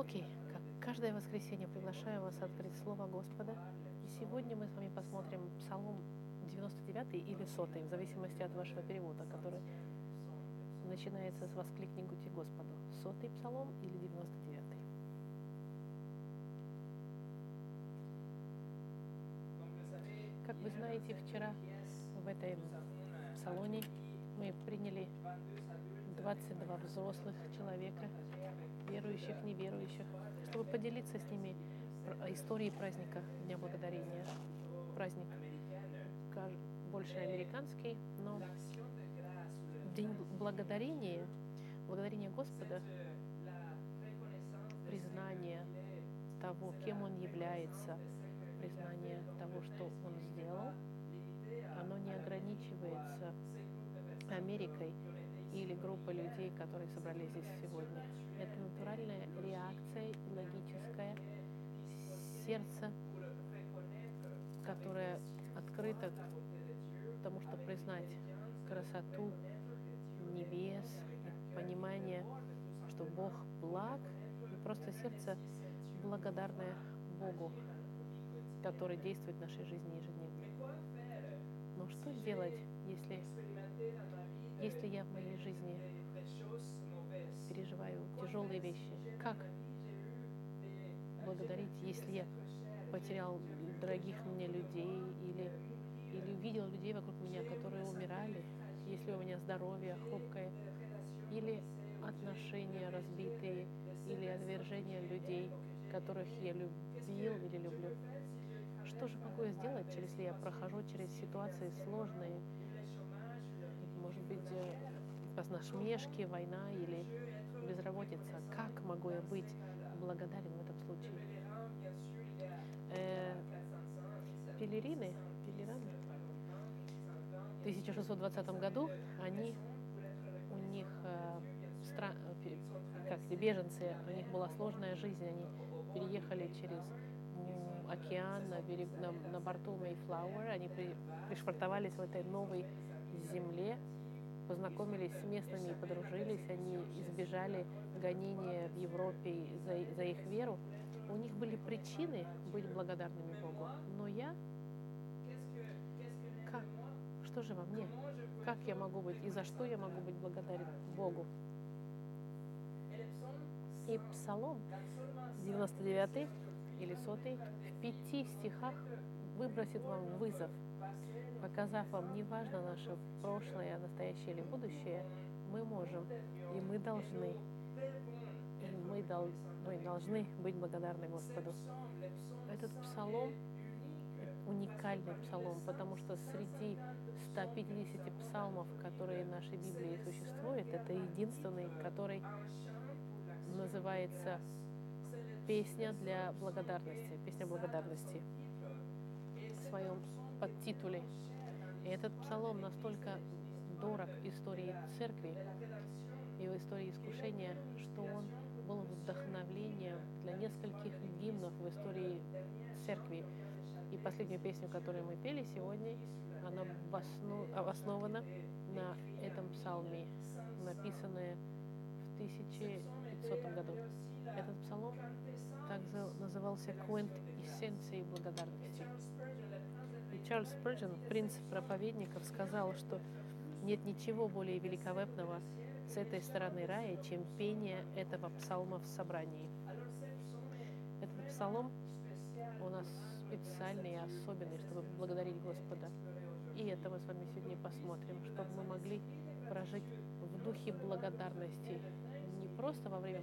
Окей, как каждое воскресенье приглашаю вас открыть Слово Господа. И сегодня мы с вами посмотрим Псалом 99 или 100, в зависимости от вашего перевода, который начинается с «Воскликните Господу». Сотый псалом или 99 Как вы знаете, вчера в этой салоне мы приняли 22 взрослых человека, верующих, неверующих, чтобы поделиться с ними историей праздника Дня Благодарения. Праздник больше американский, но День Благодарения, благодарение Господа, признание того, кем Он является, признание того, что Он сделал, оно не ограничивается Америкой или группой людей, которые собрались здесь сегодня. Это натуральная реакция, логическая, сердце, которое открыто к тому, чтобы признать красоту небес, понимание, что Бог благ, и просто сердце благодарное Богу, который действует в нашей жизни ежедневно. Но что делать, если, если я в моей жизни переживаю тяжелые вещи? Как благодарить, если я потерял дорогих мне людей или, или увидел людей вокруг меня, которые умирали, если у меня здоровье хрупкое, или отношения разбитые, или отвержение людей, которых я любил или люблю. Что же могу я сделать, если я прохожу через ситуации сложные? Может быть, э, насмешки, война или безработица. Как могу я быть благодарен в этом случае? Э, пелерины, пелераны, в 1620 году они, у них э, стра, как беженцы, у них была сложная жизнь, они переехали через океан на, берег, на, на борту Mayflower, они при, пришвартовались в этой новой земле, познакомились с местными и подружились, они избежали гонения в Европе за, за их веру. У них были причины быть благодарными Богу, но я как? Что же во мне? Как я могу быть и за что я могу быть благодарен Богу? И Псалом 99 или 100 в пяти стихах выбросит вам вызов, показав вам, неважно наше прошлое, настоящее или будущее, мы можем и мы должны, и мы, дол, мы должны быть благодарны Господу. Этот псалом уникальный псалом, потому что среди 150 псалмов, которые в нашей Библии существуют, это единственный, который называется «Песня для благодарности», «Песня благодарности» своем подтитуле. И этот псалом настолько дорог истории церкви и в истории искушения, что он был вдохновлением для нескольких гимнов в истории церкви. И последнюю песню, которую мы пели сегодня, она основана на этом псалме, написанная в 1500 году. Этот псалом также назывался «Квент эссенции благодарности». Чарльз Спurgeon, принц проповедников, сказал, что нет ничего более великовепного с этой стороны рая, чем пение этого псалма в собрании. Этот псалом у нас специальный и особенный, чтобы благодарить Господа. И это мы с вами сегодня посмотрим, чтобы мы могли прожить в духе благодарности не просто во время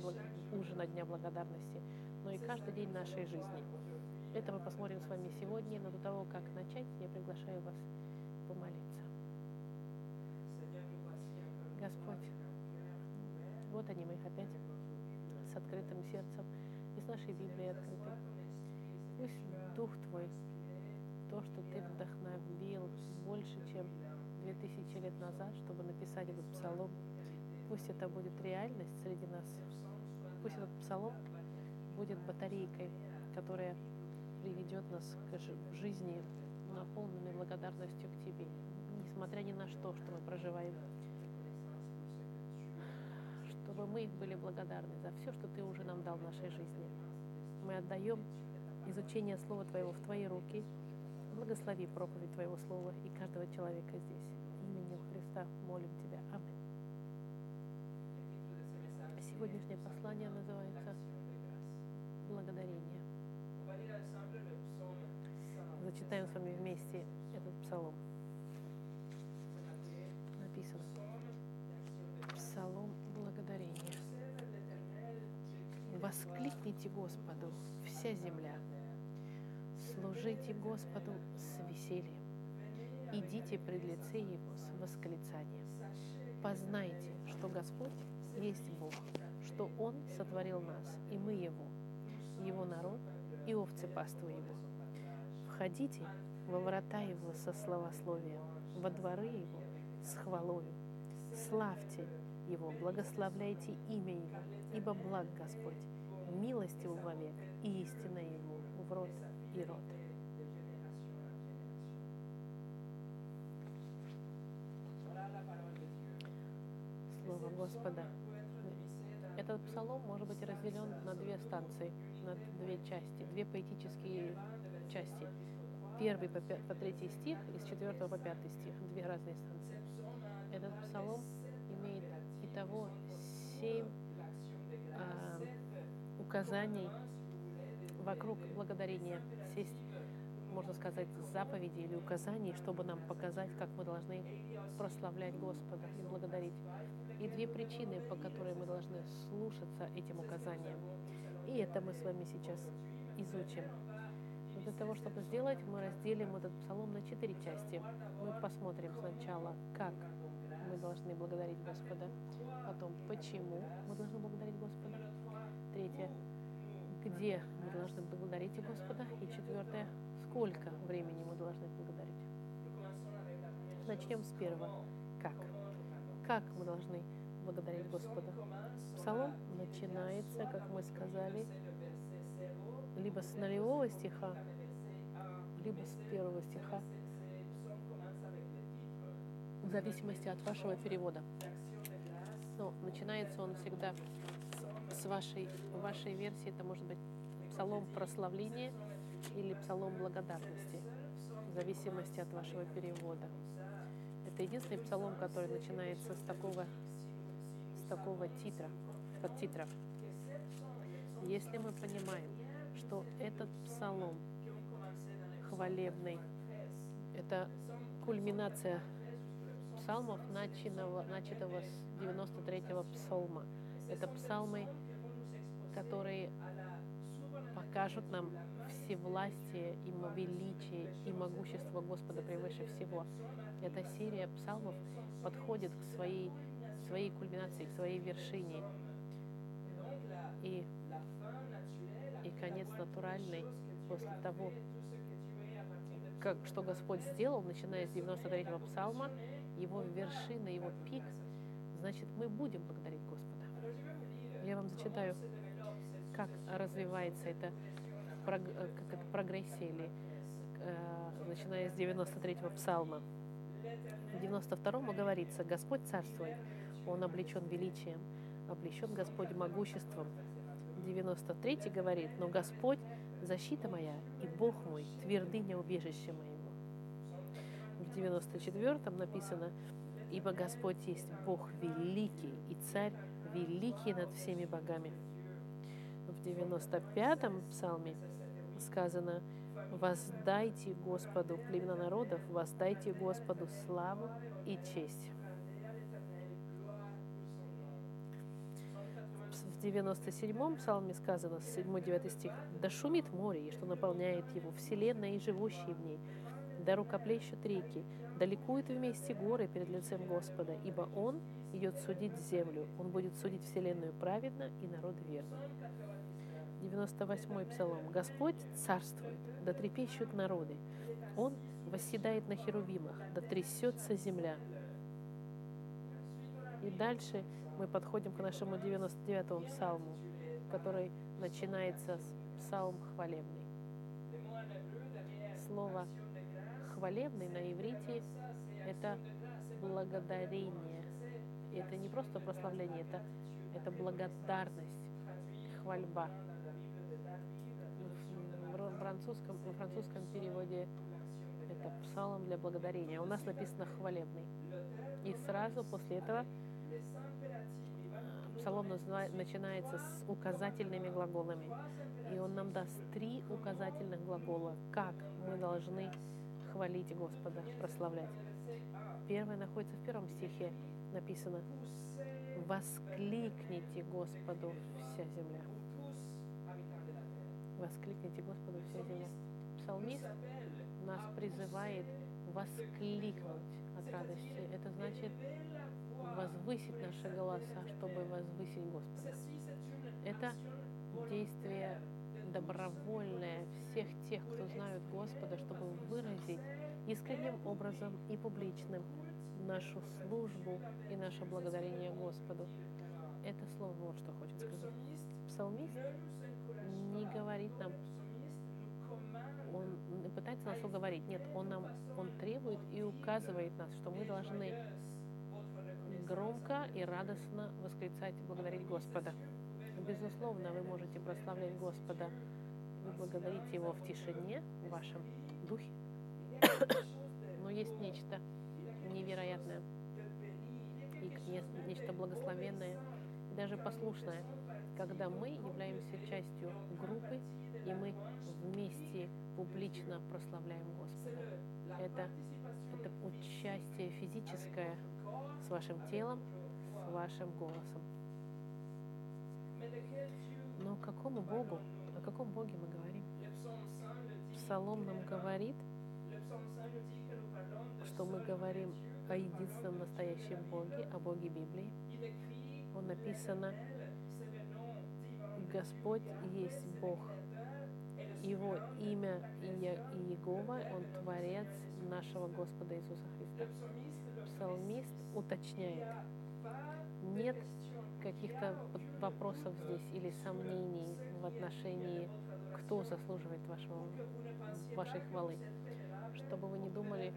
ужина Дня Благодарности, но и каждый день нашей жизни. Это мы посмотрим с вами сегодня, но до того, как начать, я приглашаю вас помолиться. Господь, вот они мы опять с открытым сердцем и с нашей Библией открытой. Пусть Дух Твой, то, что Ты вдохновил больше, чем две тысячи лет назад, чтобы написать этот псалом, пусть это будет реальность среди нас. Пусть этот псалом будет батарейкой, которая приведет нас к жизни, наполненной благодарностью к Тебе, несмотря ни на что, что мы проживаем. Что чтобы мы были благодарны за все, что Ты уже нам дал в нашей жизни. Мы отдаем изучение Слова Твоего в Твои руки. Благослови проповедь Твоего Слова и каждого человека здесь. Именем Христа молим Тебя. Аминь. Сегодняшнее послание называется «Благодарение». Зачитаем с вами вместе этот псалом. Написано. Псалом благодарения. Воскликните Господу, вся земля. Служите Господу с весельем. Идите пред лице Его с восклицанием. Познайте, что Господь есть Бог, что Он сотворил нас, и мы Его, Его народ и овцы паствы Его. Входите во врата Его со словословием, во дворы Его с хвалою. Славьте Его, благословляйте имя Его, ибо благ Господь, милость Его вовек и истина Его в род и род. Слово Господа. Этот псалом может быть разделен на две станции, на две части, две поэтические части. Первый по, по третий стих и с четвертого по пятый стих. Две разные станции. Этот псалом имеет итого семь а, указаний вокруг благодарения. Сесть, можно сказать, заповедей или указаний, чтобы нам показать, как мы должны прославлять Господа и благодарить. И две причины, по которым мы должны слушаться этим указаниям. И это мы с вами сейчас изучим. Но для того, чтобы сделать, мы разделим этот псалом на четыре части. Мы посмотрим сначала, как мы должны благодарить Господа, потом, почему мы должны благодарить Господа, третье, где мы должны благодарить Господа, и четвертое, сколько времени мы должны благодарить. Начнем с первого. Как? Как мы должны благодарить Господа? Псалом начинается, как мы сказали, либо с нулевого стиха, либо с первого стиха, в зависимости от вашего перевода. Но начинается он всегда с вашей, вашей версии, это может быть псалом прославления или псалом благодарности, в зависимости от вашего перевода. Это единственный псалом, который начинается с такого, такого титра, под титра. Если мы понимаем, что этот псалом хвалебный, это кульминация псалмов, начатого, начатого с 93-го псалма. Это псалмы, которые покажут нам всевластие и величие и могущество Господа превыше всего. Эта серия псалмов подходит к своей, своей кульминации, к своей вершине. И, и конец натуральный после того, как, что Господь сделал, начиная с 93-го псалма, его вершина, его пик, значит, мы будем благодарить Господа. Я вам зачитаю, как развивается это, как это прогрессия, или, э, начиная с 93-го псалма. В 92-м говорится, Господь царствует, Он облечен величием, облечен Господь могуществом. 93 говорит, но Господь защита моя и Бог мой, твердыня убежища моего. В 94-м написано, ибо Господь есть Бог великий и Царь великий над всеми богами. В 95-м псалме сказано, воздайте Господу племена народов, воздайте Господу славу и честь. В 97-м псалме сказано, 7-9 стих, «Да шумит море, и что наполняет его, вселенная и живущие в ней, да рукоплещут реки, да ликуют вместе горы перед лицем Господа, ибо Он идет судить землю, Он будет судить вселенную праведно и народ верно». 98-й псалом. «Господь царствует, да трепещут народы, Он восседает на херувимах, да трясется земля». И дальше мы подходим к нашему 99-му псалму, который начинается с псалм хвалебный. Слово хвалебный на иврите – это благодарение. Это не просто прославление, это, Это благодарность, хвальба. В французском, в французском переводе это псалом для благодарения. У нас написано хвалебный. И сразу после этого псалом начинается с указательными глаголами. И он нам даст три указательных глагола, как мы должны хвалить Господа, прославлять. Первое находится в первом стихе, написано «Воскликните Господу вся земля». Воскликните Господу вся земля. Псалмист нас призывает воскликнуть от радости. Это значит возвысить наши голоса, чтобы возвысить Господа. Это действие добровольное всех тех, кто знают Господа, чтобы выразить искренним образом и публичным нашу службу и наше благодарение Господу. Это слово вот что хочет сказать. Псалмист не говорит нам, он пытается нас уговорить. Нет, он нам, он требует и указывает нас, что мы должны громко и радостно восклицать, благодарить Господа. Безусловно, вы можете прославлять Господа, вы благодарите Его в тишине, в вашем духе. Но есть нечто невероятное и нечто благословенное, даже послушное, когда мы являемся частью группы, и мы вместе публично прославляем Господа. Это, это участие физическое с вашим телом, с вашим голосом. Но какому Богу, о каком Боге мы говорим? Псалом нам говорит, что мы говорим о единственном настоящем Боге, о Боге Библии. Он написано, Господь есть Бог. Его имя Иегова, Он Творец нашего Господа Иисуса Христа. Псалмист уточняет, нет каких-то вопросов здесь или сомнений в отношении, кто заслуживает вашего, вашей хвалы. Чтобы вы не думали,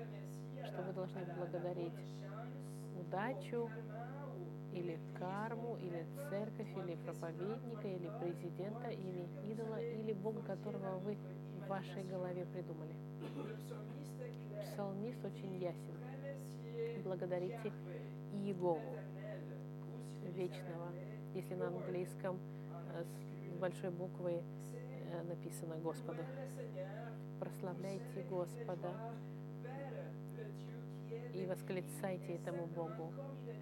что вы должны благодарить удачу, или карму, или церковь, или проповедника, или президента, или идола, или Бога, которого вы в вашей голове придумали. Псалмист очень ясен. Благодарите Иегову, вечного. Если на английском э, с большой буквы э, написано Господа. Прославляйте Господа и восклицайте этому Богу,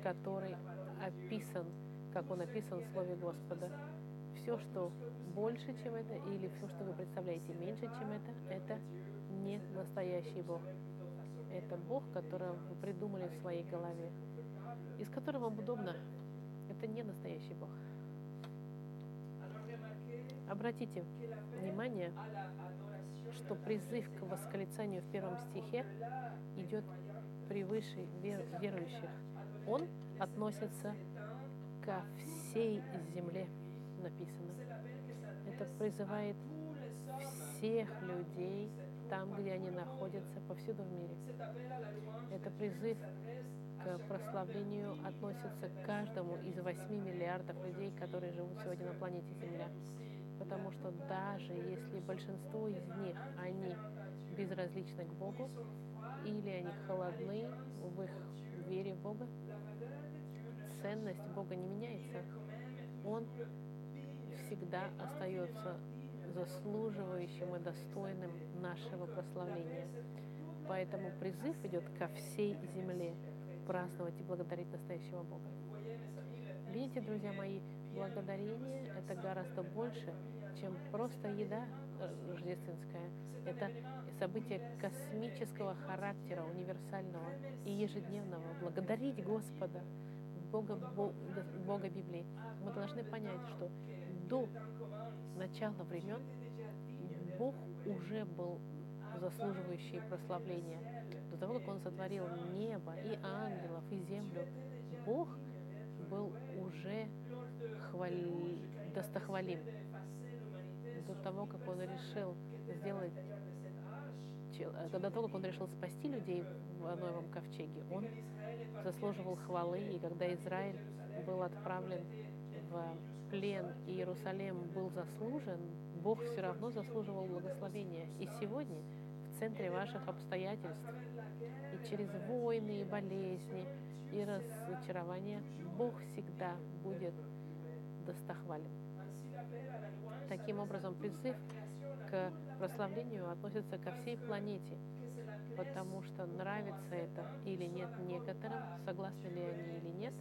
который описан, как он описан в Слове Господа. Все, что больше, чем это, или все, что вы представляете меньше, чем это, это не настоящий Бог. Это Бог, которого вы придумали в своей голове, из которого вам удобно. Это не настоящий Бог. Обратите внимание, что призыв к восклицанию в первом стихе идет превыше вер, верующих. Он относится ко всей земле, написано. Это призывает всех людей там, где они находятся, повсюду в мире. Это призыв к прославлению относится к каждому из 8 миллиардов людей, которые живут сегодня на планете Земля. Потому что даже если большинство из них, они безразличны к Богу, или они холодны в их вере в Бога, ценность Бога не меняется. Он всегда остается заслуживающим и достойным нашего прославления. Поэтому призыв идет ко всей земле праздновать и благодарить настоящего Бога. Видите, друзья мои, благодарение – это гораздо больше, чем просто еда рождественская. Это событие космического характера, универсального и ежедневного. Благодарить Господа – Бога, Бога Библии, мы должны понять, что до начала времен Бог уже был заслуживающий прославления. До того, как Он сотворил небо и ангелов, и землю, Бог был уже хвал... достохвалим. До того, как Он решил сделать до того, как он решил спасти людей в Новом ковчеге, он заслуживал хвалы, и когда Израиль был отправлен в плен Иерусалим был заслужен, Бог все равно заслуживал благословения. И сегодня в центре ваших обстоятельств и через войны, и болезни, и разочарования Бог всегда будет достохвален. Таким образом, призыв к прославлению относится ко всей планете, потому что нравится это или нет некоторым, согласны ли они или нет,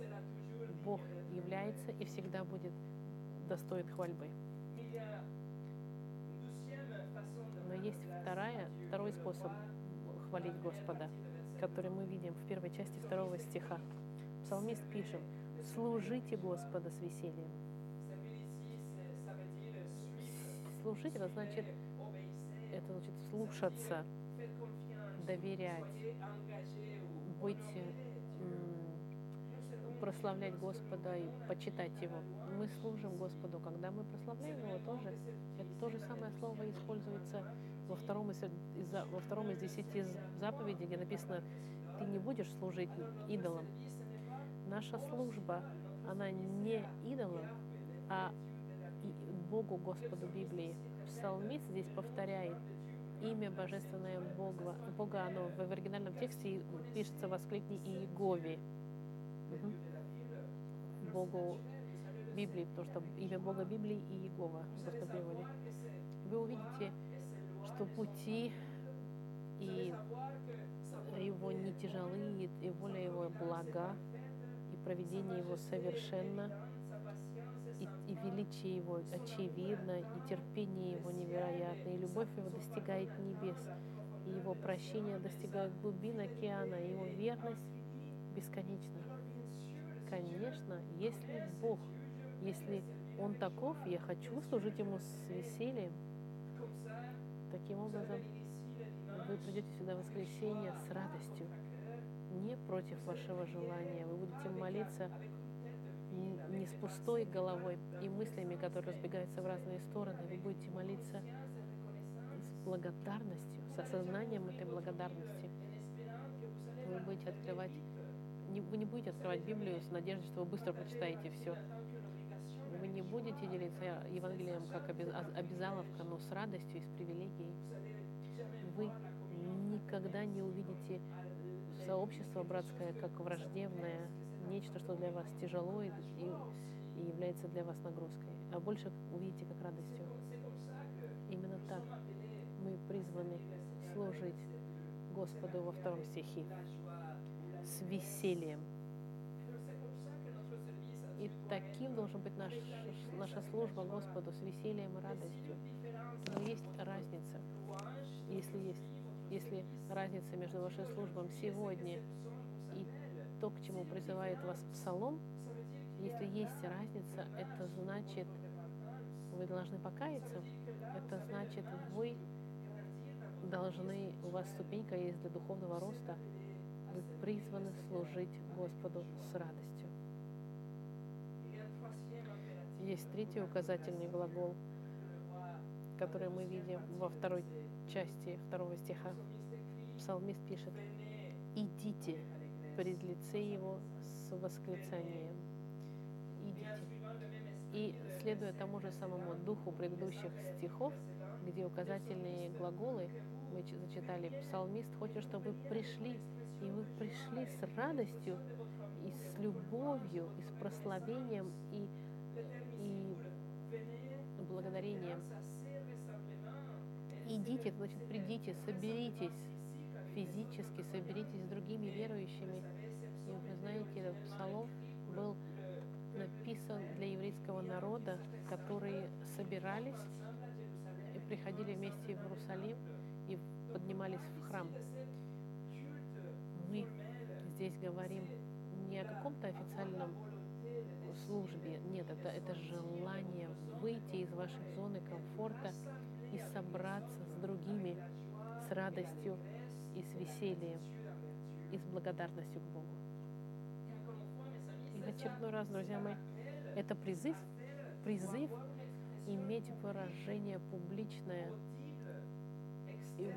Бог является и всегда будет достоин хвальбы. Но есть вторая, второй способ хвалить Господа, который мы видим в первой части второго стиха. Псалмист пишет, «Служите Господа с весельем». Служить это значит, это значит слушаться, доверять, быть прославлять Господа и почитать Его. Мы служим Господу, когда мы прославляем Его тоже. Это то же самое слово используется во втором из, во втором из десяти заповедей, где написано, ты не будешь служить идолам. Наша служба, она не идолам, а Богу Господу Библии. Псалмист здесь повторяет имя божественное Бога. Бога, оно в оригинальном тексте пишется «воскликни Иегове». Угу. Богу Библии, потому что имя Бога Библии и Иегова просто. Вы увидите, что пути и его не тяжелые, и воля его блага, и проведение его совершенно, и, и величие его очевидно, и терпение его невероятно, и любовь его достигает небес, и его прощение достигает глубин океана, и его верность бесконечна. Конечно, если Бог, если Он таков, я хочу служить Ему с весельем. Таким образом, вы придете сюда в воскресенье с радостью, не против вашего желания. Вы будете молиться не с пустой головой и мыслями, которые разбегаются в разные стороны. Вы будете молиться с благодарностью, с осознанием этой благодарности. Вы будете открывать не, вы не будете открывать Библию с надеждой, что вы быстро прочитаете все. Вы не будете делиться Евангелием как обязаловка, но с радостью и с привилегией. Вы никогда не увидите сообщество братское как враждебное, нечто, что для вас тяжело и, и является для вас нагрузкой, а больше увидите как радостью. Именно так мы призваны служить Господу во втором стихе с весельем. И таким должен быть наш, наша служба Господу с весельем и радостью. Но есть разница. Если есть, если разница между вашей службой сегодня то, к чему призывает вас Псалом, если есть разница, это значит, вы должны покаяться. Это значит, вы должны, у вас ступенька есть для духовного роста, вы призваны служить Господу с радостью. Есть третий указательный глагол, который мы видим во второй части второго стиха. Псалмист пишет, «Идите пред лице его с восклицанием». Идите. И следуя тому же самому духу предыдущих стихов, где указательные глаголы, мы зачитали, псалмист хочет, чтобы вы пришли и вы пришли с радостью и с любовью, и с прославлением, и, и благодарением. Идите, значит, придите, соберитесь физически, соберитесь с другими верующими. И вы знаете, этот псалом был написан для еврейского народа, которые собирались и приходили вместе в Иерусалим и поднимались в храм мы здесь говорим не о каком-то официальном службе. Нет, это, это желание выйти из вашей зоны комфорта и собраться с другими с радостью и с весельем и с благодарностью к Богу. И в очередной раз, друзья мои, это призыв, призыв иметь выражение публичное и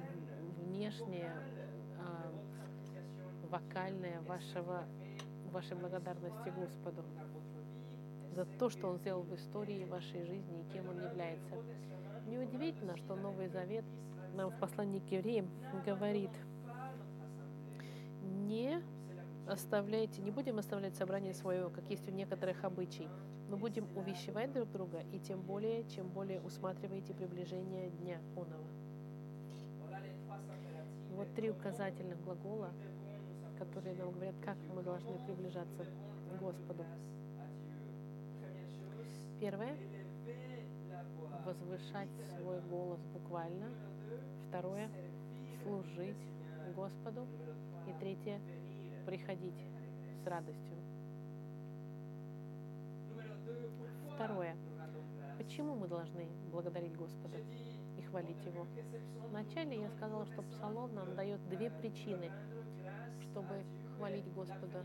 внешнее, а, вокальная вашего, вашей благодарности Господу. за то, что Он сделал в истории вашей жизни и кем Он является. Неудивительно, что Новый Завет нам в послании к евреям говорит, не оставляйте, не будем оставлять собрание свое, как есть у некоторых обычай, но будем увещевать друг друга, и тем более, чем более усматриваете приближение дня оного. Вот три указательных глагола, которые нам говорят, как мы должны приближаться к Господу. Первое – возвышать свой голос буквально. Второе – служить Господу. И третье – приходить с радостью. Второе. Почему мы должны благодарить Господа и хвалить Его? Вначале я сказала, что Псалом нам дает две причины, чтобы хвалить Господа.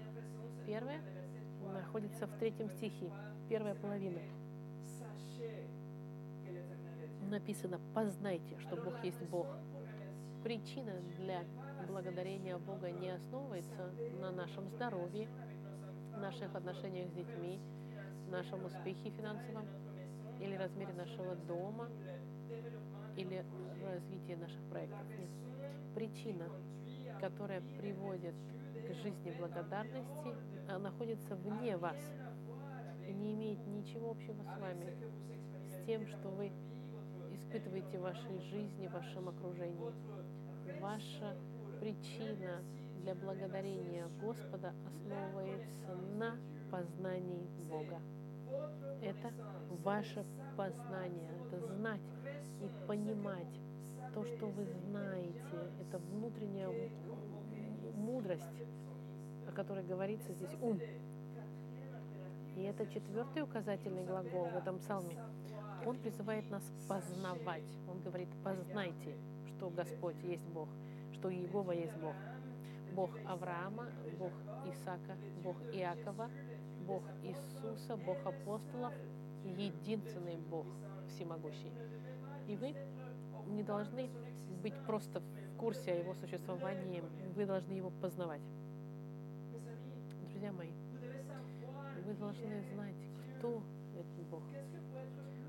Первое находится в третьем стихе, первая половина. Написано «Познайте, что Бог есть Бог». Причина для благодарения Бога не основывается на нашем здоровье, наших отношениях с детьми, нашем успехе финансовом или размере нашего дома или развитии наших проектов. Нет. Причина, которая приводит к жизни благодарности, находится вне вас и не имеет ничего общего с вами, с тем, что вы испытываете в вашей жизни, в вашем окружении. Ваша причина для благодарения Господа основывается на познании Бога. Это ваше познание, это знать и понимать то, что вы знаете. Это внутренняя мудрость, о которой говорится здесь, ум. И это четвертый указательный глагол в этом псалме. Он призывает нас познавать. Он говорит, познайте, что Господь есть Бог, что Иегова есть Бог. Бог Авраама, Бог Исаака, Бог Иакова, Бог Иисуса, Бог апостолов, единственный Бог всемогущий. И вы не должны быть просто в курсе о его существовании, вы должны его познавать. Друзья мои, вы должны знать, кто этот Бог.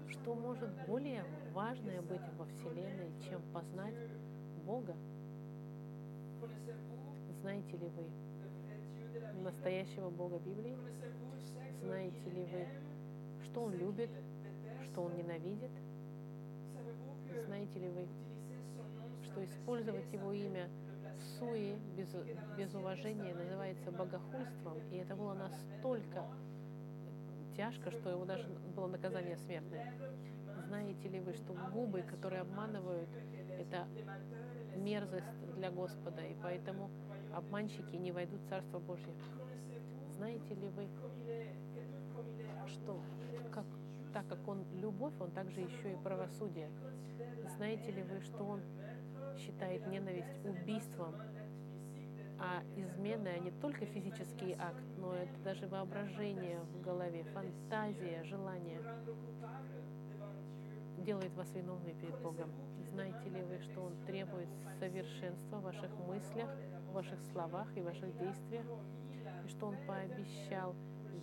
Что может более важное быть во Вселенной, чем познать Бога? Знаете ли вы настоящего Бога Библии? Знаете ли вы, что Он любит, что Он ненавидит? Знаете ли вы, что использовать Его имя в суе, без, без уважения, называется богохульством, и это было настолько тяжко, что его даже было наказание смертное. Знаете ли вы, что губы, которые обманывают, это мерзость для Господа, и поэтому обманщики не войдут в Царство Божье? Знаете ли вы, что как, так как Он любовь, Он также еще и правосудие? Знаете ли вы, что Он считает ненависть убийством, а измена не только физический акт, но это даже воображение в голове, фантазия, желание делает вас виновными перед Богом. Знаете ли вы, что Он требует совершенства в ваших мыслях, в ваших словах и ваших действиях, и что Он пообещал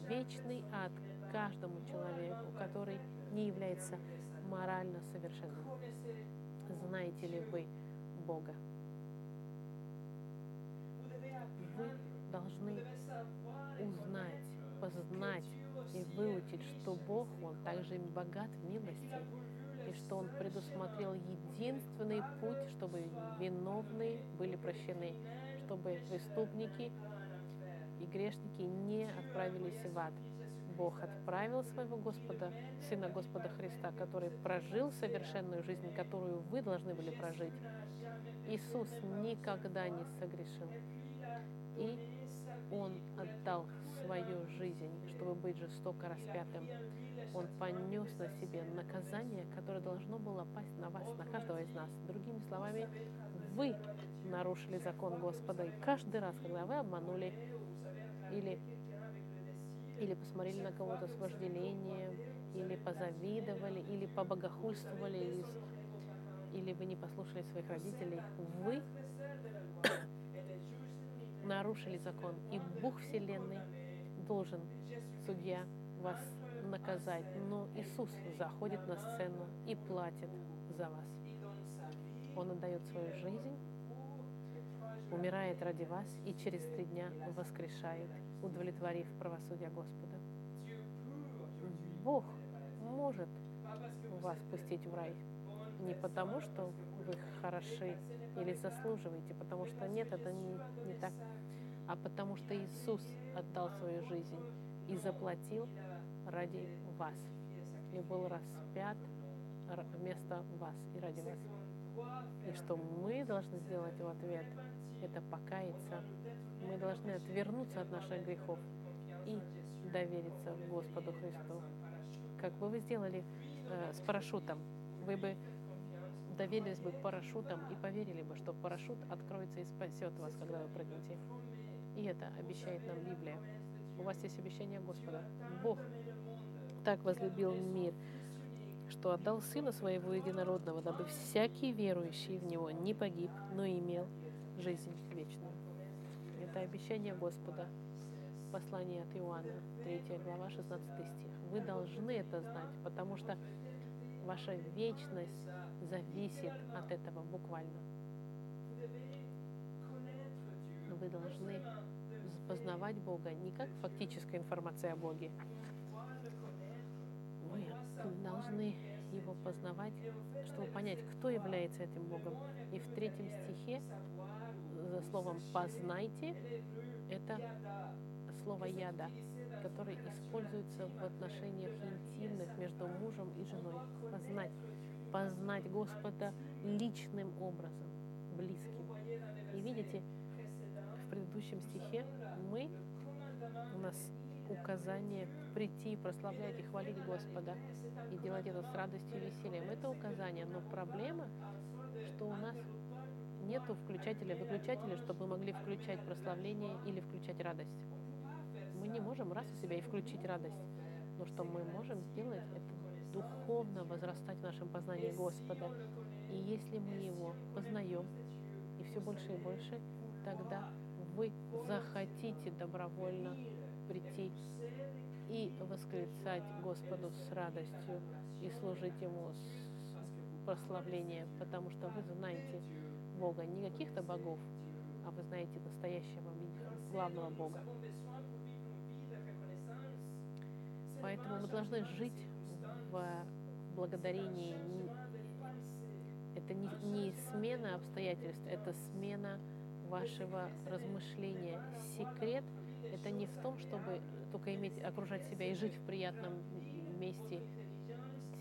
вечный ад каждому человеку, который не является морально совершенным. Знаете ли вы Бога? Вы должны узнать, познать и выучить, что Бог, Он также богат в милости, и что Он предусмотрел единственный путь, чтобы виновные были прощены, чтобы преступники и грешники не отправились в ад. Бог отправил своего Господа, Сына Господа Христа, который прожил совершенную жизнь, которую вы должны были прожить. Иисус никогда не согрешил. И Он отдал свою жизнь, чтобы быть жестоко распятым. Он понес на себе наказание, которое должно было пасть на вас, на каждого из нас. Другими словами, вы нарушили закон Господа. И каждый раз, когда вы обманули или, или посмотрели на кого-то с вожделением, или позавидовали, или побогохульствовали, или, вы не послушали своих родителей, вы нарушили закон. И Бог Вселенной должен, судья, вас наказать, но Иисус заходит на сцену и платит за вас. Он отдает свою жизнь, умирает ради вас и через три дня воскрешает, удовлетворив правосудие Господа. Бог может вас пустить в рай не потому, что вы хороши или заслуживаете, потому что нет, это не, не так, а потому что Иисус отдал свою жизнь и заплатил ради вас и был распят вместо вас и ради вас. И что мы должны сделать в ответ, это покаяться. Мы должны отвернуться от наших грехов и довериться Господу Христу. Как бы вы сделали э, с парашютом, вы бы доверились бы парашютам и поверили бы, что парашют откроется и спасет вас, когда вы прыгнете. И это обещает нам Библия. У вас есть обещание Господа. Бог так возлюбил мир, что отдал Сына Своего Единородного, дабы всякий верующий в Него не погиб, но имел жизнь вечную. Это обещание Господа. Послание от Иоанна, 3 глава, 16 стих. Вы должны это знать, потому что ваша вечность зависит от этого буквально. Вы должны познавать Бога не как фактическая информация о Боге. Вы должны его познавать, чтобы понять, кто является этим Богом. И в третьем стихе за словом «познайте» это слово «яда», которое используется в отношениях интимных между мужем и женой. Познать. Познать Господа личным образом, близким. И видите, в предыдущем стихе мы, у нас указание прийти, прославлять и хвалить Господа и делать это с радостью и весельем. Это указание, но проблема, что у нас нету включателя, выключателя, чтобы мы могли включать прославление или включать радость. Мы не можем раз у себя и включить радость. Но что мы можем сделать, это духовно возрастать в нашем познании Господа. И если мы Его познаем, и все больше и больше, тогда вы захотите добровольно прийти и восклицать Господу с радостью и служить Ему с прославлением, потому что вы знаете Бога, не каких-то богов, а вы знаете настоящего главного Бога. Поэтому мы должны жить в благодарении. Это не, не смена обстоятельств, это смена вашего размышления. Секрет — это не в том, чтобы только иметь, окружать себя и жить в приятном месте.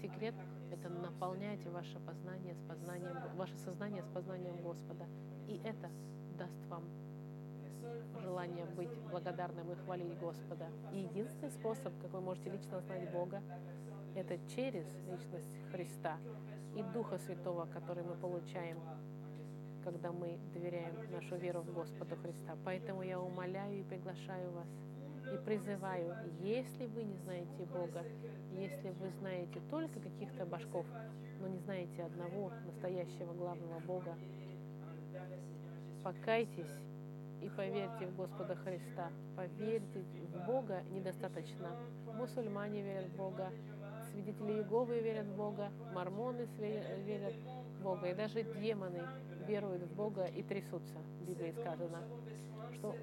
Секрет — это наполнять ваше познание с познанием, ваше сознание с познанием Господа. И это даст вам желание быть благодарным и хвалить Господа. И единственный способ, как вы можете лично знать Бога, это через личность Христа и Духа Святого, который мы получаем когда мы доверяем нашу веру в Господа Христа. Поэтому я умоляю и приглашаю вас и призываю, если вы не знаете Бога, если вы знаете только каких-то башков, но не знаете одного настоящего главного Бога, покайтесь и поверьте в Господа Христа. Поверьте в Бога недостаточно. Мусульмане верят в Бога, свидетели Иеговы верят в Бога, мормоны верят в Бога, и даже демоны веруют в Бога и трясутся, в Библии сказано, что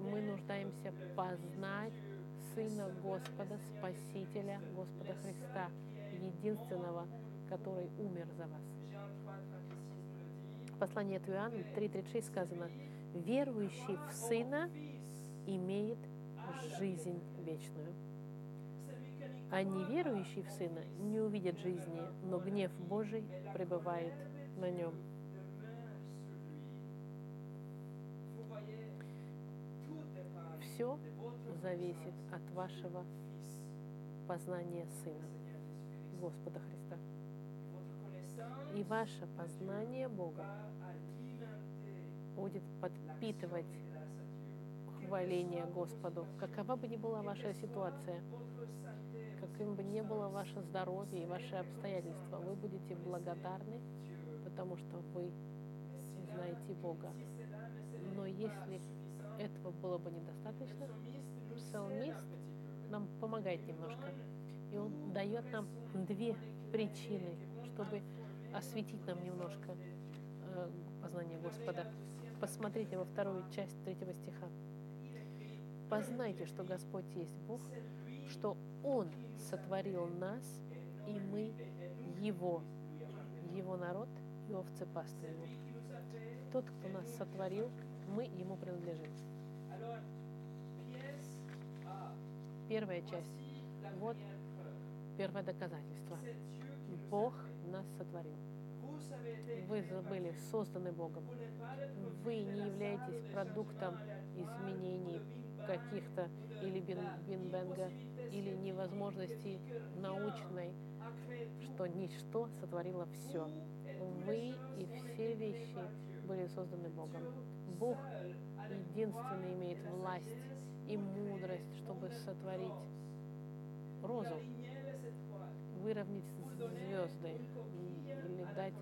мы нуждаемся познать Сына Господа, Спасителя Господа Христа, единственного, который умер за вас. В послании от Иоанна 3.36 сказано, верующий в Сына имеет жизнь вечную. А неверующий в Сына не увидит жизни, но гнев Божий пребывает на нем. Все зависит от вашего познания Сына, Господа Христа. И ваше познание Бога будет подпитывать хваление Господу, какова бы ни была ваша ситуация, каким бы ни было ваше здоровье и ваши обстоятельства, вы будете благодарны, потому что вы знаете Бога. Но если этого было бы недостаточно, псалмист нам помогает немножко. И Он дает нам две причины, чтобы осветить нам немножко э, познание Господа. Посмотрите во вторую часть третьего стиха. Познайте, что Господь есть Бог, что Он сотворил нас, и мы Его, Его народ и овцы пасты Его. Тот, кто нас сотворил, мы Ему принадлежим. Первая часть. Вот первое доказательство. Бог нас сотворил. Вы были созданы Богом. Вы не являетесь продуктом изменений каких-то или бинбенга, или невозможности научной, что ничто сотворило все. Вы и все вещи были созданы Богом. Бог единственный имеет власть и мудрость, чтобы сотворить розу, выровнять звезды дать,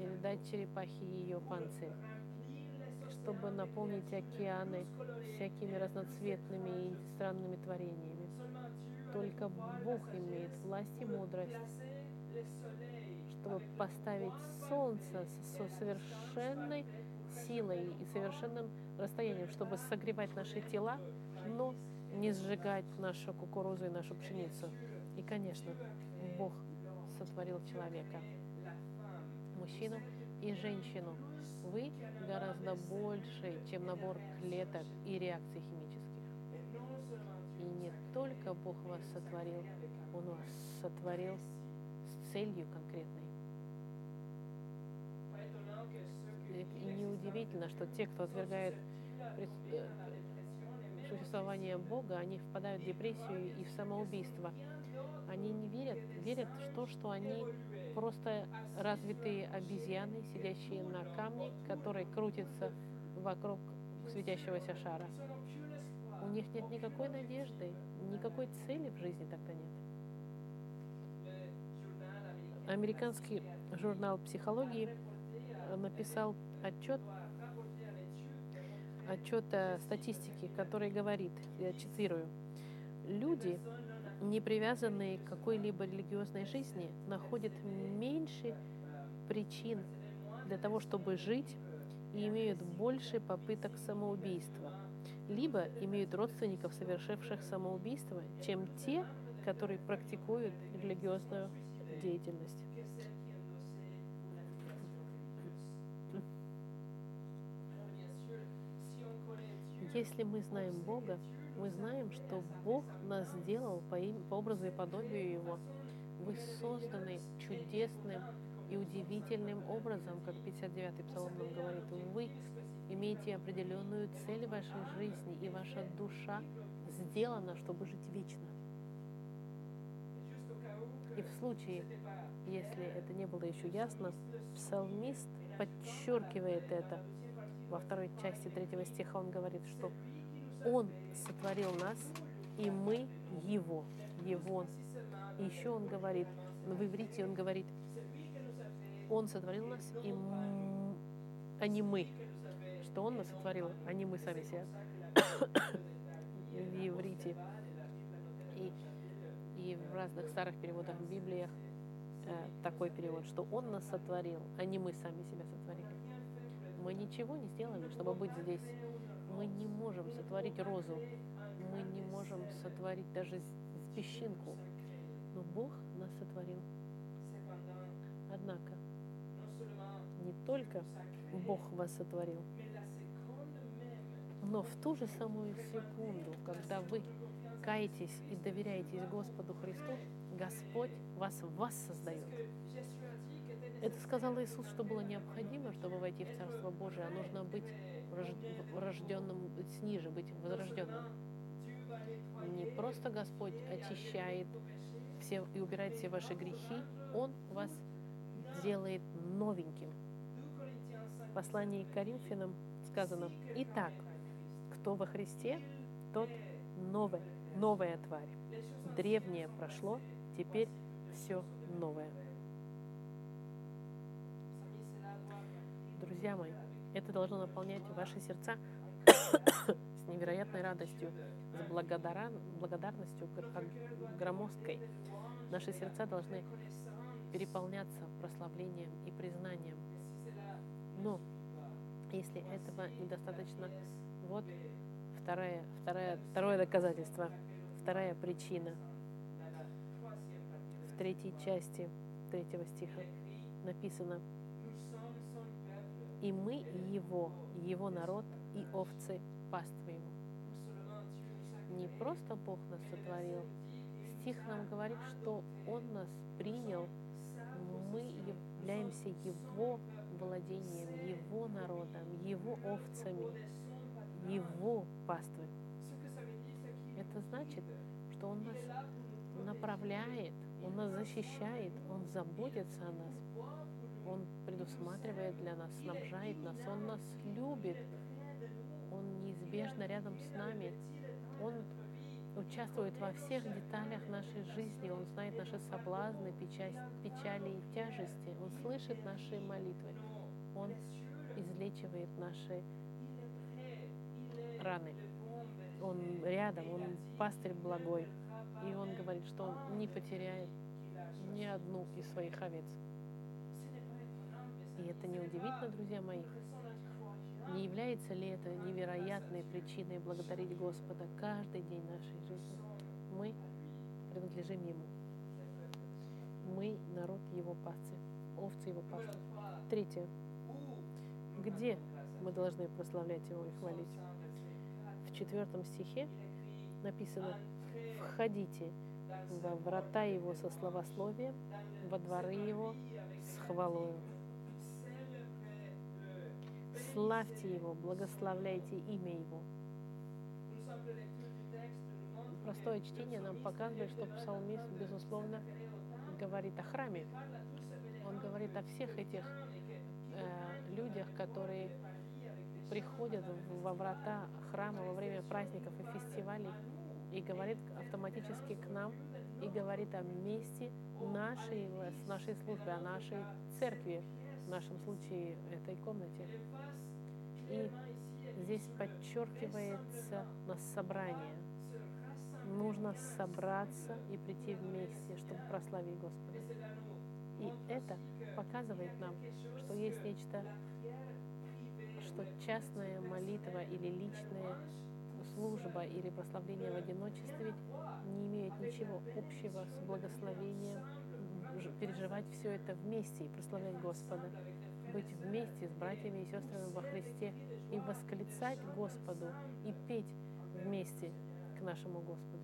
или дать черепахе ее панцирь, чтобы наполнить океаны всякими разноцветными и странными творениями. Только Бог имеет власть и мудрость, чтобы поставить солнце со совершенной силой и совершенным расстоянием, чтобы согревать наши тела, но не сжигать нашу кукурузу и нашу пшеницу. И, конечно, Бог сотворил человека, мужчину и женщину. Вы гораздо больше, чем набор клеток и реакций химических. И не только Бог вас сотворил, Он вас сотворил с целью конкретной. И неудивительно, что те, кто отвергает э, существование Бога, они впадают в депрессию и в самоубийство. Они не верят, верят в то, что они просто развитые обезьяны, сидящие на камне, который крутится вокруг светящегося шара. У них нет никакой надежды, никакой цели в жизни тогда нет. Американский журнал психологии написал отчет, отчет о статистике, который говорит, я цитирую, люди, не привязанные к какой-либо религиозной жизни, находят меньше причин для того, чтобы жить и имеют больше попыток самоубийства, либо имеют родственников, совершивших самоубийство, чем те, которые практикуют религиозную деятельность. Если мы знаем Бога, мы знаем, что Бог нас сделал по, им, по образу и подобию Его. Вы созданы чудесным и удивительным образом, как 59-й псалом нам говорит. Вы имеете определенную цель в вашей жизни, и ваша душа сделана, чтобы жить вечно. И в случае, если это не было еще ясно, псалмист подчеркивает это – во второй части третьего стиха он говорит, что Он сотворил нас, и мы Его. Его. И еще он говорит, в иврите он говорит, Он сотворил нас, и а не мы. Что Он нас сотворил, а не мы сами себя. в иврите и, и в разных старых переводах в Библиях э, такой перевод, что Он нас сотворил, а не мы сами себя сотворили. Мы ничего не сделали, чтобы быть здесь. Мы не можем сотворить розу. Мы не можем сотворить даже песчинку. Но Бог нас сотворил. Однако, не только Бог вас сотворил, но в ту же самую секунду, когда вы каетесь и доверяетесь Господу Христу, Господь вас вас создает. Это сказал Иисус, что было необходимо, чтобы войти в Царство Божие, а нужно быть рожденным, ниже, быть возрожденным. Не просто Господь очищает все и убирает все ваши грехи, Он вас делает новеньким. В послании к Коринфянам сказано, «Итак, кто во Христе, тот новый, новая тварь. Древнее прошло, теперь все новое». Друзья мои, это должно наполнять ваши сердца с невероятной радостью. с благодарностью громоздкой. Наши сердца должны переполняться прославлением и признанием. Но если этого недостаточно, вот второе, второе, второе доказательство, вторая причина. В третьей части третьего стиха написано, «И мы Его, Его народ и овцы паства Его». Не просто Бог нас сотворил, стих нам говорит, что Он нас принял, мы являемся Его владением, Его народом, Его овцами, Его паствой. Это значит, что Он нас направляет, Он нас защищает, Он заботится о нас, Он предусматривает для нас, снабжает нас, Он нас любит, Он неизбежно рядом с нами, Он участвует во всех деталях нашей жизни, Он знает наши соблазны, печали и тяжести, Он слышит наши молитвы, Он излечивает наши раны. Он рядом, Он пастырь благой. И Он говорит, что Он не потеряет ни одну из своих овец. И это не удивительно, друзья мои. Не является ли это невероятной причиной благодарить Господа каждый день нашей жизни? Мы принадлежим Ему. Мы народ Его пасцы, овцы Его пасты. Третье. Где мы должны прославлять Его и хвалить? В четвертом стихе написано «Входите во врата Его со словословием, во дворы Его с хвалою». Славьте Его, благословляйте имя Его. Простое чтение нам показывает, что псалмист, безусловно, говорит о храме. Он говорит о всех этих э, людях, которые приходят во врата храма во время праздников и фестивалей и говорит автоматически к нам и говорит о месте нашей, нашей службы, о нашей церкви, в нашем случае этой комнате. И здесь подчеркивается на собрание. Нужно собраться и прийти вместе, чтобы прославить Господа. И это показывает нам, что есть нечто, что частная молитва или личная служба или прославление в одиночестве не имеют ничего общего с благословением переживать все это вместе и прославлять Господа быть вместе с братьями и сестрами во Христе и восклицать Господу и петь вместе к нашему Господу.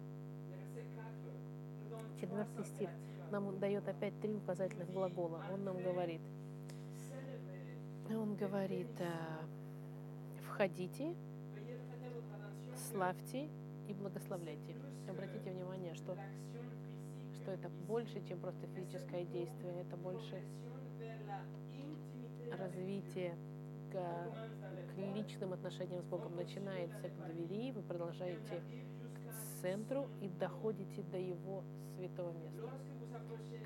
Четвертый стих нам дает опять три указательных глагола. Он нам говорит, он говорит, э, входите, славьте и благословляйте. Обратите внимание, что, что это больше, чем просто физическое действие, это больше развитие к, к личным отношениям с Богом начинается к двери, вы продолжаете к центру и доходите до Его святого места.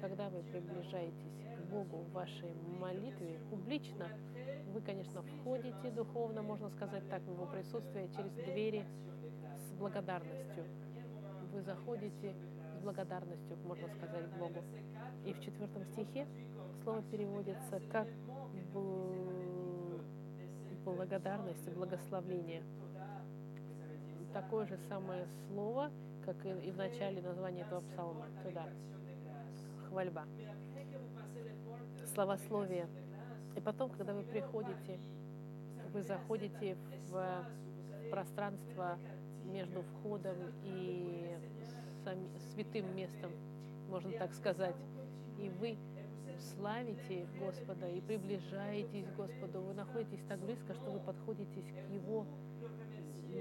Когда вы приближаетесь к Богу в вашей молитве публично, вы, конечно, входите духовно, можно сказать так, в Его присутствие через двери с благодарностью. Вы заходите благодарностью, можно сказать, Богу. И в четвертом стихе слово переводится как благодарность благословление. Такое же самое слово, как и в начале названия этого псалма. Туда. Хвальба. Словословие. И потом, когда вы приходите, вы заходите в пространство между входом и святым местом, можно так сказать. И вы славите Господа и приближаетесь к Господу, вы находитесь так близко, что вы подходитесь к Его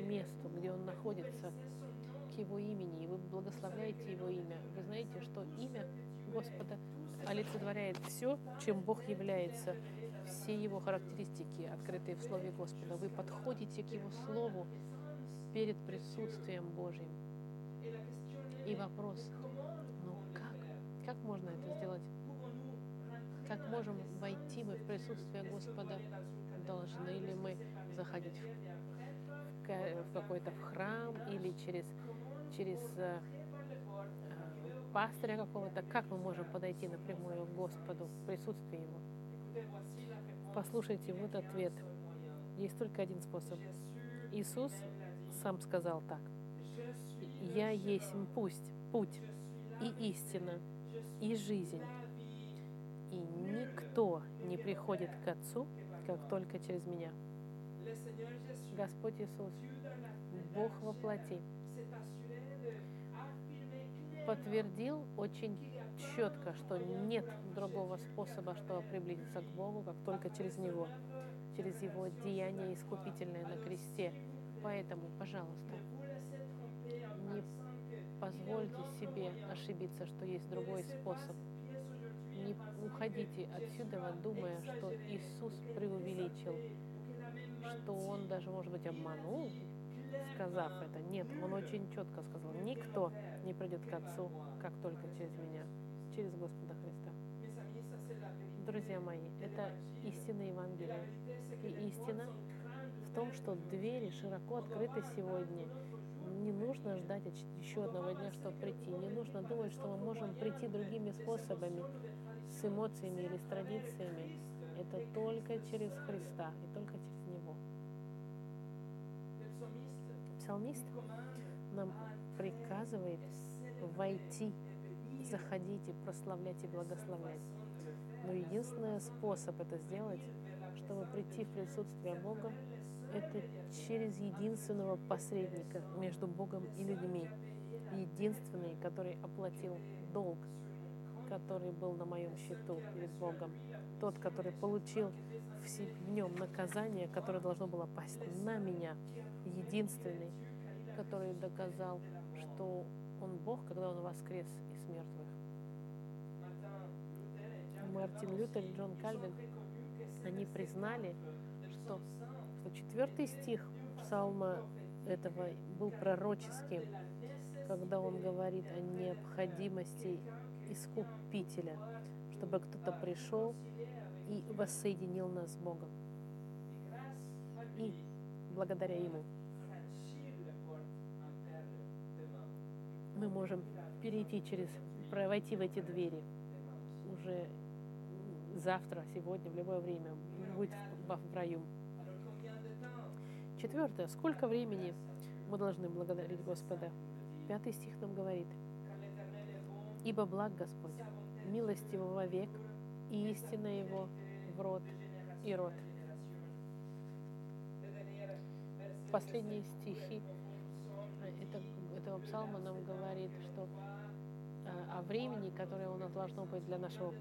месту, где Он находится, к Его имени, и вы благословляете Его имя. Вы знаете, что имя Господа олицетворяет все, чем Бог является, все Его характеристики, открытые в Слове Господа. Вы подходите к Его Слову перед присутствием Божьим. И вопрос, ну как? Как можно это сделать? Как можем войти мы в присутствие Господа? Должны ли мы заходить в в какой-то храм или через, через э, э, пастыря какого-то, как мы можем подойти напрямую к Господу в присутствии Его? Послушайте, вот ответ. Есть только один способ. Иисус сам сказал так. «Я есть пусть, путь и истина, и жизнь. И никто не приходит к Отцу, как только через меня». Господь Иисус, Бог во плоти, подтвердил очень четко, что нет другого способа, чтобы приблизиться к Богу, как только через Него, через Его деяние искупительное на кресте. Поэтому, пожалуйста, позвольте себе ошибиться, что есть другой способ. Не уходите отсюда, думая, что Иисус преувеличил, что Он даже, может быть, обманул, сказав это. Нет, Он очень четко сказал, никто не придет к Отцу, как только через меня, через Господа Христа. Друзья мои, это истина Евангелия. И истина в том, что двери широко открыты сегодня. Не нужно ждать еще одного дня, чтобы прийти. Не нужно думать, что мы можем прийти другими способами, с эмоциями или с традициями. Это только через Христа и только через Него. Псалмист нам приказывает войти, заходить и прославлять и благословлять. Но единственный способ это сделать, чтобы прийти в присутствие Бога, это через единственного посредника между Богом и людьми. Единственный, который оплатил долг, который был на моем счету перед Богом. Тот, который получил в нем наказание, которое должно было пасть на меня. Единственный, который доказал, что Он Бог, когда Он воскрес из мертвых. Мартин Лютер и Джон Кальвин, они признали, что, четвертый стих псалма этого был пророческим, когда он говорит о необходимости искупителя, чтобы кто-то пришел и воссоединил нас с Богом. И благодаря Ему мы можем перейти через, войти в эти двери уже завтра, сегодня, в любое время, быть в, в раю. Четвертое. Сколько времени мы должны благодарить Господа? Пятый стих нам говорит. «Ибо благ Господь, милость Его вовек, и истина Его в род и род». Последние стихи это, этого псалма нам говорит, что о времени, которое у нас должно быть для нашего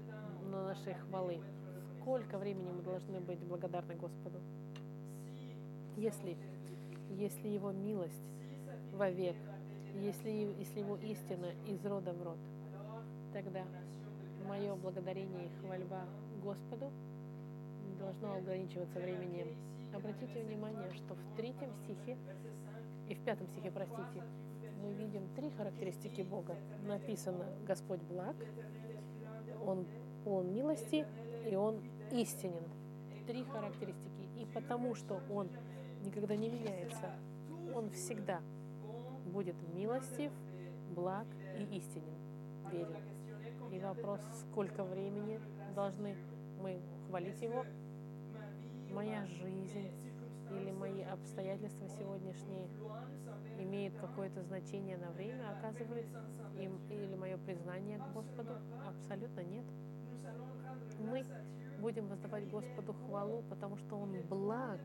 на нашей хвалы. Сколько времени мы должны быть благодарны Господу? Если, если Его милость вовек, если, если Его истина из рода в род, тогда мое благодарение и хвальба Господу должно ограничиваться временем. Обратите внимание, что в третьем стихе и в пятом стихе, простите, мы видим три характеристики Бога. Написано «Господь благ», Он он милости, и Он истинен. Три характеристики. И потому что Он никогда не меняется, Он всегда будет милостив, благ и истинен, верен. И вопрос, сколько времени должны мы хвалить Его? Моя жизнь или мои обстоятельства сегодняшние имеют какое-то значение на время, оказывается, им, или мое признание к Господу? Абсолютно нет мы будем воздавать Господу хвалу, потому что Он благ,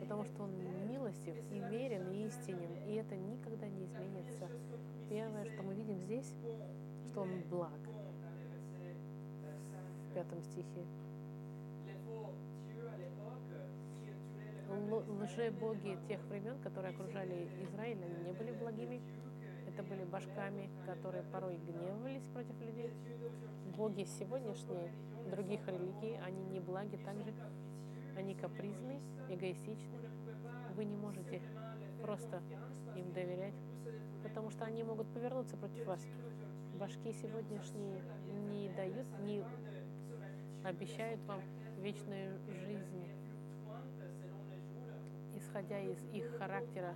потому что Он милостив и верен и истинен, и это никогда не изменится. Первое, что мы видим здесь, что Он благ. В пятом стихе. Лже-боги тех времен, которые окружали Израиль, они не были благими. Это были башками, которые порой гневались против людей. Боги сегодняшние других религий, они не благи также, они капризны, эгоистичны. Вы не можете просто им доверять, потому что они могут повернуться против вас. Башки сегодняшние не дают, не обещают вам вечную жизнь. исходя из их характера,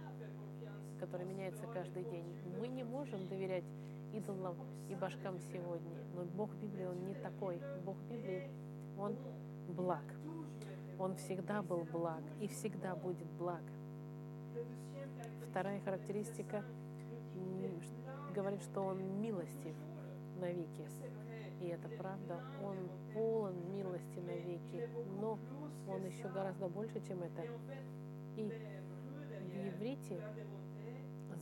который меняется каждый день. Мы не можем доверять идолам и башкам сегодня, но Бог Библии, Он не такой. Бог Библии, Он благ. Он всегда был благ и всегда будет благ. Вторая характеристика говорит, что Он милостив навеки. И это правда. Он полон милости навеки. Но Он еще гораздо больше, чем это. И в иврите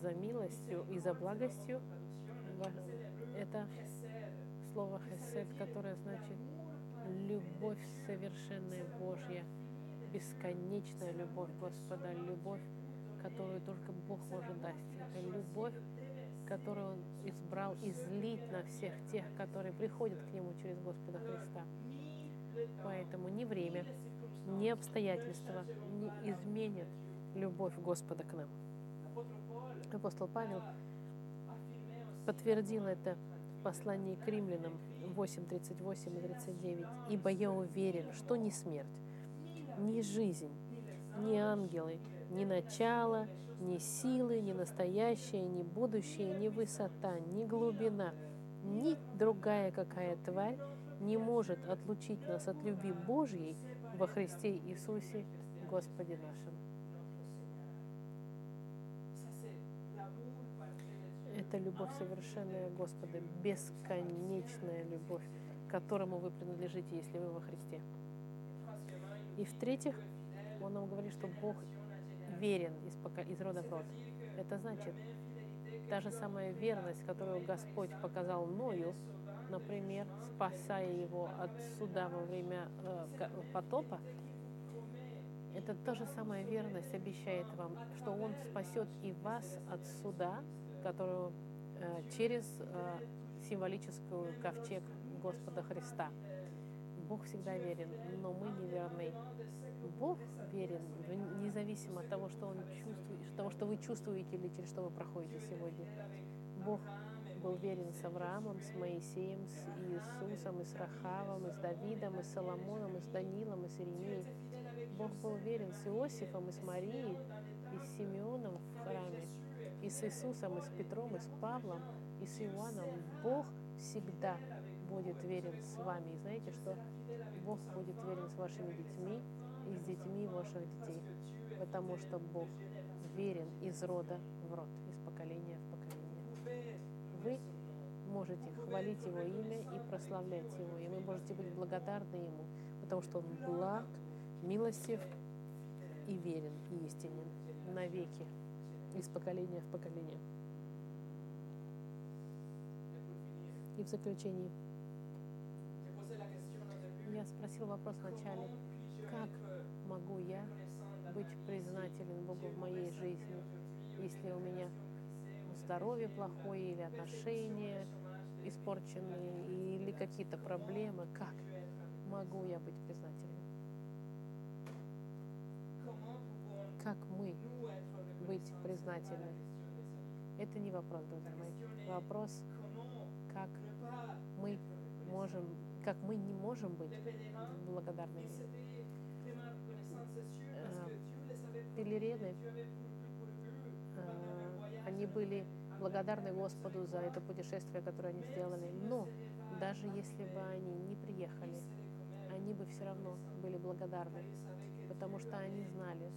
за милостью и за благостью это слово хесед, которое значит любовь совершенная Божья, бесконечная любовь Господа, любовь, которую только Бог может дать. Это любовь, которую Он избрал излить на всех тех, которые приходят к Нему через Господа Христа. Поэтому ни время, ни обстоятельства не изменят любовь Господа к нам. Апостол Павел подтвердил это в послании к римлянам 8, 38 и 39. «Ибо я уверен, что ни смерть, ни жизнь, ни ангелы, ни начало, ни силы, ни настоящее, ни будущее, ни высота, ни глубина, ни другая какая тварь не может отлучить нас от любви Божьей во Христе Иисусе Господе нашим. Это любовь совершенная Господа, бесконечная любовь, которому вы принадлежите, если вы во Христе. И в-третьих, он нам говорит, что Бог верен из, пока, из рода в род. Это значит, та же самая верность, которую Господь показал Ною, например, спасая его от суда во время э, потопа, это та же самая верность обещает вам, что Он спасет и вас от суда, которую э, через э, символическую ковчег Господа Христа. Бог всегда верен, но мы неверны. Бог верен независимо от того, что Он чувствует, того, что вы чувствуете или через что вы проходите сегодня. Бог был верен с Авраамом, с Моисеем, с Иисусом, и с Рахавом, и с Давидом, и с Соломоном, и с Данилом, и с Иеремией. Бог был верен с Иосифом, и с Марией, и с Симеоном в храме и с Иисусом, и с Петром, и с Павлом, и с Иоанном. Бог всегда будет верен с вами. И знаете, что Бог будет верен с вашими детьми и с детьми ваших детей, потому что Бог верен из рода в род, из поколения в поколение. Вы можете хвалить Его имя и прославлять Его, и вы можете быть благодарны Ему, потому что Он благ, милостив и верен и истинен навеки из поколения в поколение. И в заключении я спросил вопрос вначале, как могу я быть признателен Богу в моей жизни, если у меня здоровье плохое или отношения испорченные или какие-то проблемы, как могу я быть признательным? Как мы быть признательны. Это не вопрос, друзья мои. Вопрос, как мы можем, как мы не можем быть благодарными. Пелерены, э, они были благодарны Господу за это путешествие, которое они сделали. Но даже если бы они не приехали, они бы все равно были благодарны, потому что они знали,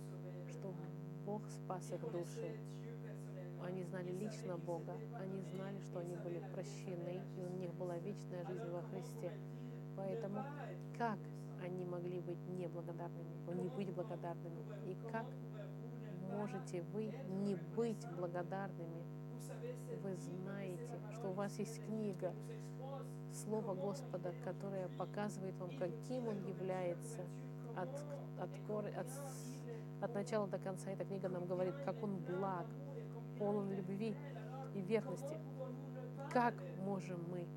что Бог спас их души. Они знали лично Бога, они знали, что они были прощены, и у них была вечная жизнь во Христе. Поэтому как они могли быть неблагодарными, не быть благодарными? И как можете вы не быть благодарными? Вы знаете, что у вас есть книга, Слово Господа, которое показывает вам, каким Он является от, от, от, от от начала до конца эта книга нам говорит, как Он благ, полон любви и верности. Как можем мы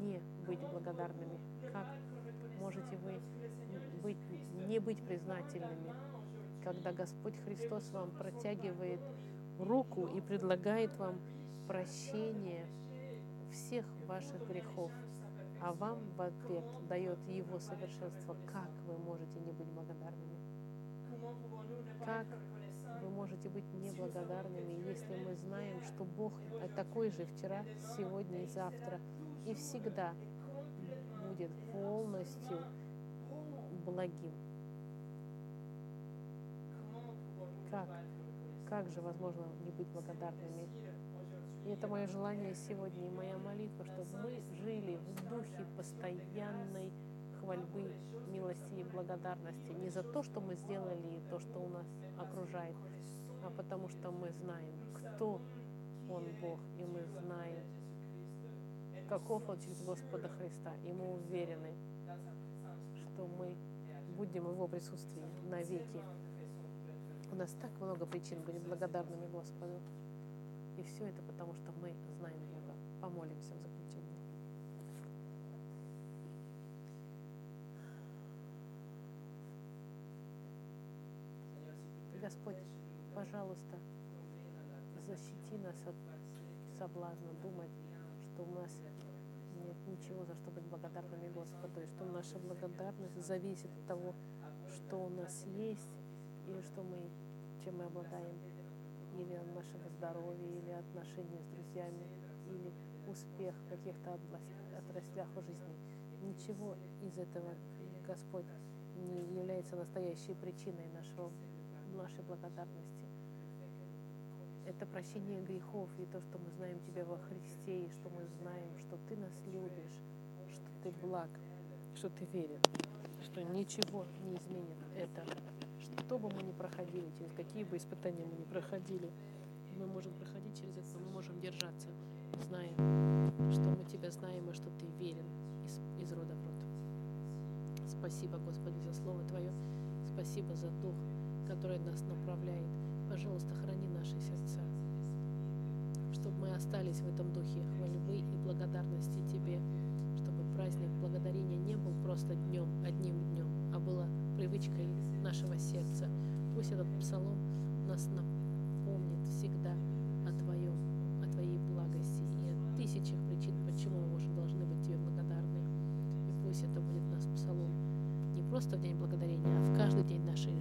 не быть благодарными? Как можете вы быть, не быть признательными, когда Господь Христос вам протягивает руку и предлагает вам прощение всех ваших грехов, а вам в ответ дает Его совершенство. Как вы можете не быть благодарными? Как вы можете быть неблагодарными, если мы знаем, что Бог такой же вчера, сегодня и завтра, и всегда будет полностью благим. Как? Как же возможно не быть благодарными? И это мое желание сегодня и моя молитва, чтобы мы жили в духе постоянной хвальбы, милости и благодарности. Не за то, что мы сделали и то, что у нас окружает, а потому что мы знаем, кто Он Бог, и мы знаем, каков Он через Господа Христа. И мы уверены, что мы будем в Его присутствии навеки. У нас так много причин быть благодарными Господу. И все это потому, что мы знаем Бога. Помолимся в Господь, пожалуйста, защити нас от соблазна думать, что у нас нет ничего, за что быть благодарными Господу, и что наша благодарность зависит от того, что у нас есть, или что мы, чем мы обладаем, или от нашего здоровья, или отношений с друзьями, или успех в каких-то отраслях в жизни. Ничего из этого, Господь, не является настоящей причиной нашего, нашей благодарности. Это прощение грехов и то, что мы знаем Тебя во Христе, и что мы знаем, что Ты нас любишь, что Ты благ, что Ты верен, что ничего не изменит это что бы мы ни проходили, через какие бы испытания мы ни проходили, мы можем проходить через это, мы можем держаться, зная, что мы Тебя знаем и что Ты верен из, из рода в род. Спасибо, Господи, за Слово Твое. Спасибо за Дух, который нас направляет. Пожалуйста, храни наши сердца, чтобы мы остались в этом духе хвальбы и благодарности Тебе, чтобы праздник благодарения не был просто днем, одним днем, а было привычкой нашего сердца. Пусть этот псалом нас напомнит всегда о Твоем, о Твоей благости и о тысячах причин, почему мы можем, должны быть Тебе благодарны. И пусть это будет нас псалом не просто в день благодарения, а в каждый день нашей